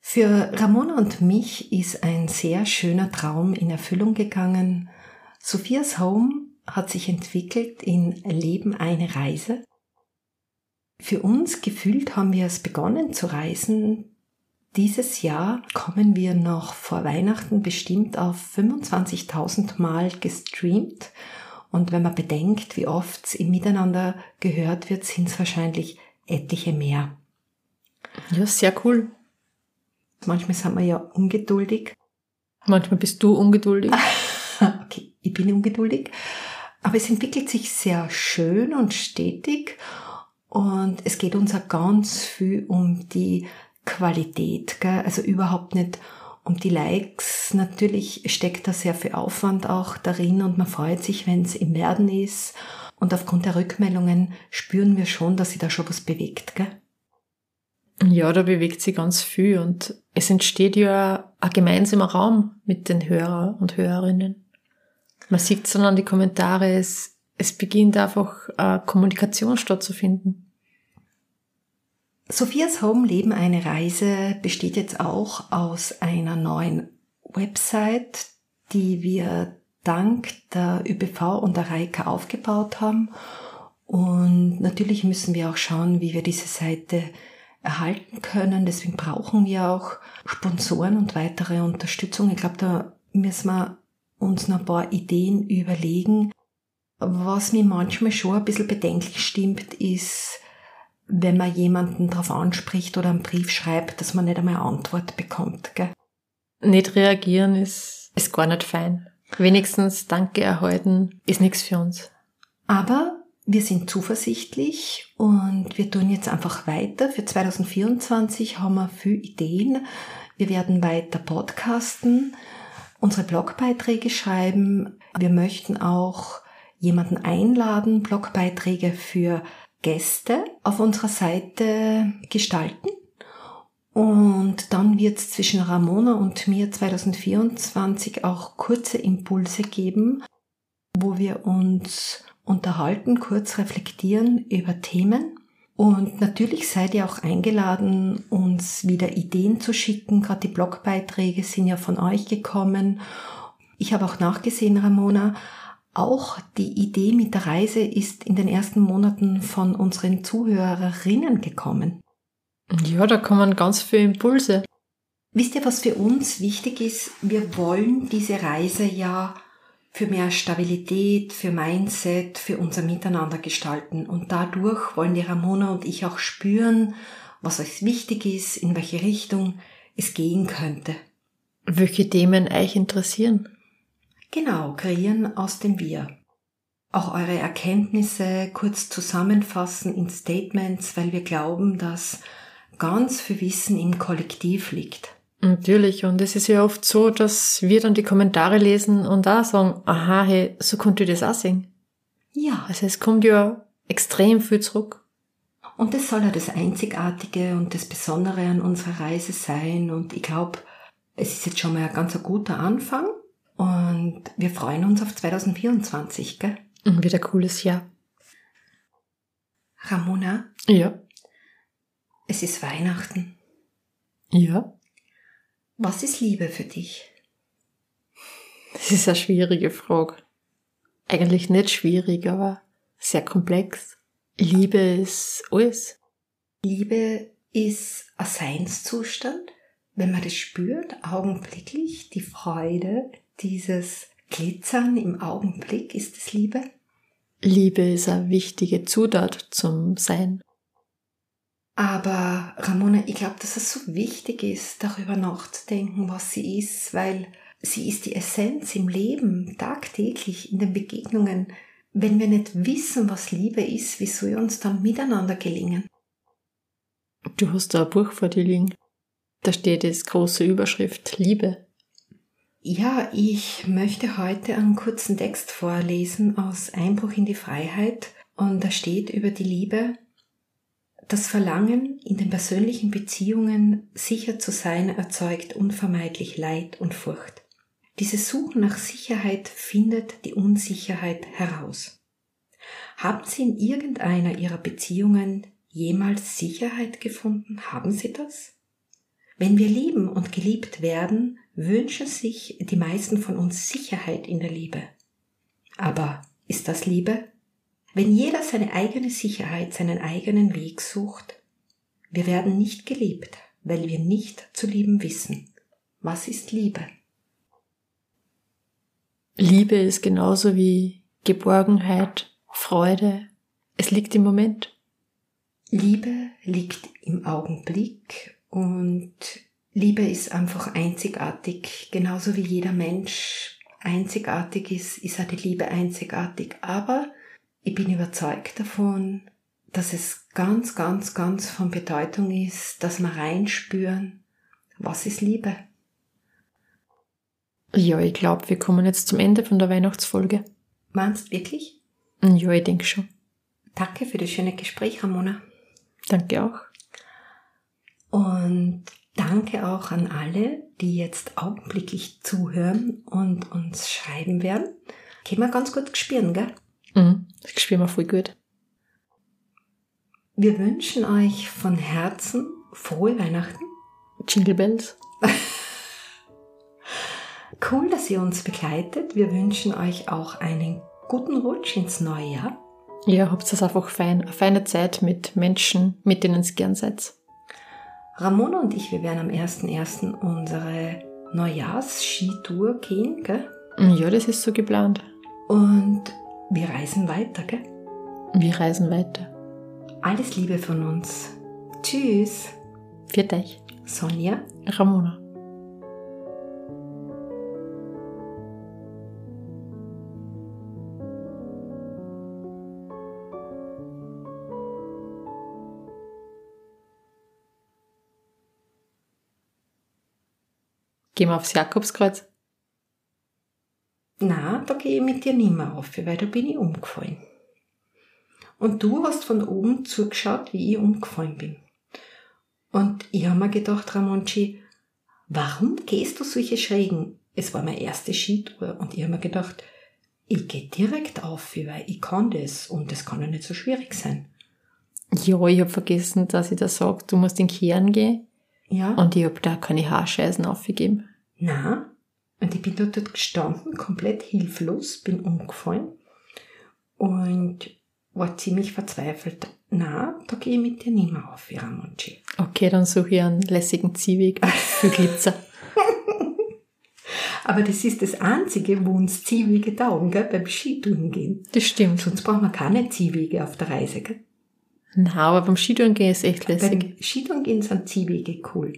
S1: Für Ramona und mich ist ein sehr schöner Traum in Erfüllung gegangen. Sophias Home hat sich entwickelt in Leben eine Reise. Für uns gefühlt haben wir es begonnen zu reisen. Dieses Jahr kommen wir noch vor Weihnachten bestimmt auf 25.000 Mal gestreamt. Und wenn man bedenkt, wie oft es im Miteinander gehört wird, sind es wahrscheinlich etliche mehr.
S2: Ja, sehr cool.
S1: Manchmal sind wir ja ungeduldig.
S2: Manchmal bist du ungeduldig.
S1: okay, ich bin ungeduldig. Aber es entwickelt sich sehr schön und stetig und es geht uns auch ganz viel um die Qualität, gell? also überhaupt nicht um die Likes. Natürlich steckt da sehr viel Aufwand auch darin und man freut sich, wenn es im Werden ist. Und aufgrund der Rückmeldungen spüren wir schon, dass sich da schon was bewegt. Gell?
S2: Ja, da bewegt sich ganz viel und es entsteht ja ein gemeinsamer Raum mit den Hörer und Hörerinnen. Man sieht es dann an die Kommentare, es, es beginnt einfach äh, Kommunikation stattzufinden.
S1: Sophias Home Leben eine Reise besteht jetzt auch aus einer neuen Website, die wir dank der ÖBV und der Reika aufgebaut haben. Und natürlich müssen wir auch schauen, wie wir diese Seite erhalten können. Deswegen brauchen wir auch Sponsoren und weitere Unterstützung. Ich glaube, da müssen wir uns noch ein paar Ideen überlegen. Was mir manchmal schon ein bisschen bedenklich stimmt, ist, wenn man jemanden darauf anspricht oder einen Brief schreibt, dass man nicht einmal eine Antwort bekommt. Gell?
S2: Nicht reagieren ist, ist gar nicht fein. Wenigstens Danke erhalten ist nichts für uns.
S1: Aber wir sind zuversichtlich und wir tun jetzt einfach weiter. Für 2024 haben wir viele Ideen. Wir werden weiter podcasten, unsere Blogbeiträge schreiben. Wir möchten auch jemanden einladen, Blogbeiträge für Gäste auf unserer Seite gestalten. Und dann wird es zwischen Ramona und mir 2024 auch kurze Impulse geben, wo wir uns unterhalten, kurz reflektieren über Themen. Und natürlich seid ihr auch eingeladen, uns wieder Ideen zu schicken. Gerade die Blogbeiträge sind ja von euch gekommen. Ich habe auch nachgesehen, Ramona, auch die Idee mit der Reise ist in den ersten Monaten von unseren Zuhörerinnen gekommen.
S2: Ja, da kommen ganz viele Impulse.
S1: Wisst ihr, was für uns wichtig ist? Wir wollen diese Reise ja für mehr Stabilität, für Mindset, für unser Miteinander gestalten. Und dadurch wollen die Ramona und ich auch spüren, was euch wichtig ist, in welche Richtung es gehen könnte.
S2: Welche Themen euch interessieren?
S1: Genau, kreieren aus dem Wir. Auch eure Erkenntnisse kurz zusammenfassen in Statements, weil wir glauben, dass ganz viel Wissen im Kollektiv liegt.
S2: Natürlich, und es ist ja oft so, dass wir dann die Kommentare lesen und da sagen, aha, hey, so konnte ich das auch sehen.
S1: Ja.
S2: Also es kommt ja extrem viel zurück.
S1: Und das soll ja das Einzigartige und das Besondere an unserer Reise sein. Und ich glaube, es ist jetzt schon mal ein ganz guter Anfang. Und wir freuen uns auf 2024, gell?
S2: Wieder cooles Jahr.
S1: Ramona?
S2: Ja.
S1: Es ist Weihnachten.
S2: Ja.
S1: Was ist Liebe für dich?
S2: Das ist eine schwierige Frage. Eigentlich nicht schwierig, aber sehr komplex. Liebe ist alles.
S1: Liebe ist ein Seinszustand, wenn man das spürt, augenblicklich, die Freude, dieses Glitzern im Augenblick, ist es Liebe?
S2: Liebe ist eine wichtige Zutat zum Sein.
S1: Aber Ramona, ich glaube, dass es so wichtig ist, darüber nachzudenken, was sie ist, weil sie ist die Essenz im Leben, tagtäglich in den Begegnungen. Wenn wir nicht wissen, was Liebe ist, wie soll uns dann miteinander gelingen?
S2: Du hast da ein Buch vor dir liegen. Da steht jetzt große Überschrift Liebe.
S1: Ja, ich möchte heute einen kurzen Text vorlesen aus Einbruch in die Freiheit und da steht über die Liebe, das Verlangen, in den persönlichen Beziehungen sicher zu sein, erzeugt unvermeidlich Leid und Furcht. Dieses Suchen nach Sicherheit findet die Unsicherheit heraus. Haben Sie in irgendeiner Ihrer Beziehungen jemals Sicherheit gefunden? Haben Sie das? Wenn wir lieben und geliebt werden, wünschen sich die meisten von uns Sicherheit in der Liebe. Aber ist das Liebe? Wenn jeder seine eigene Sicherheit, seinen eigenen Weg sucht, wir werden nicht geliebt, weil wir nicht zu lieben wissen. Was ist Liebe?
S2: Liebe ist genauso wie Geborgenheit, Freude. Es liegt im Moment.
S1: Liebe liegt im Augenblick und Liebe ist einfach einzigartig, genauso wie jeder Mensch einzigartig ist, ist auch die Liebe einzigartig. Aber ich bin überzeugt davon, dass es ganz, ganz, ganz von Bedeutung ist, dass wir reinspüren, was ist Liebe.
S2: Ja, ich glaube, wir kommen jetzt zum Ende von der Weihnachtsfolge.
S1: Meinst wirklich?
S2: Ja, ich denke schon.
S1: Danke für das schöne Gespräch, Ramona.
S2: Danke auch.
S1: Und danke auch an alle, die jetzt augenblicklich zuhören und uns schreiben werden. Können wir ganz gut gespüren, gell?
S2: Mhm, das spüren wir voll gut.
S1: Wir wünschen euch von Herzen frohe Weihnachten.
S2: Jingle Bells.
S1: Cool, dass ihr uns begleitet. Wir wünschen euch auch einen guten Rutsch ins neue Jahr.
S2: Ja, habt es einfach fein, eine feine Zeit mit Menschen, mit denen ihr gern seid.
S1: Ramona und ich, wir werden am 1.1. unsere Neujahrs-Skitour gehen, gell?
S2: Ja, das ist so geplant.
S1: Und wir reisen weiter, gell?
S2: Wir reisen weiter.
S1: Alles Liebe von uns. Tschüss.
S2: Für dich.
S1: Sonja.
S2: Ramona. Gehen wir aufs Jakobskreuz?
S1: Na, da gehe ich mit dir nicht mehr auf, weil da bin ich umgefallen. Und du hast von oben zugeschaut, wie ich umgefallen bin. Und ich habe mir gedacht, Ramonchi, warum gehst du solche Schrägen? Es war meine erste Skitour und ich habe mir gedacht, ich gehe direkt auf, weil ich kann das und das kann ja nicht so schwierig sein.
S2: Ja, ich habe vergessen, dass ich da sage, du musst in den Kern gehen.
S1: Ja.
S2: Und ich habe da keine Haarscheißen aufgegeben.
S1: Na, und ich bin dort, dort gestanden, komplett hilflos, bin umgefallen und war ziemlich verzweifelt. Na, da gehe ich mit dir nicht mehr auf, Ramonchi.
S2: Okay, dann suche ich einen lässigen Ziehweg viel Glitzer.
S1: Aber das ist das Einzige, wo uns Ziehwege taugen, gell, beim Skitouren gehen.
S2: Das stimmt.
S1: Sonst brauchen wir keine Ziehwege auf der Reise, gell?
S2: Na, aber beim Skitouren gehen ist echt lässig.
S1: Beim Skitouren gehen sind Ziehwege cool.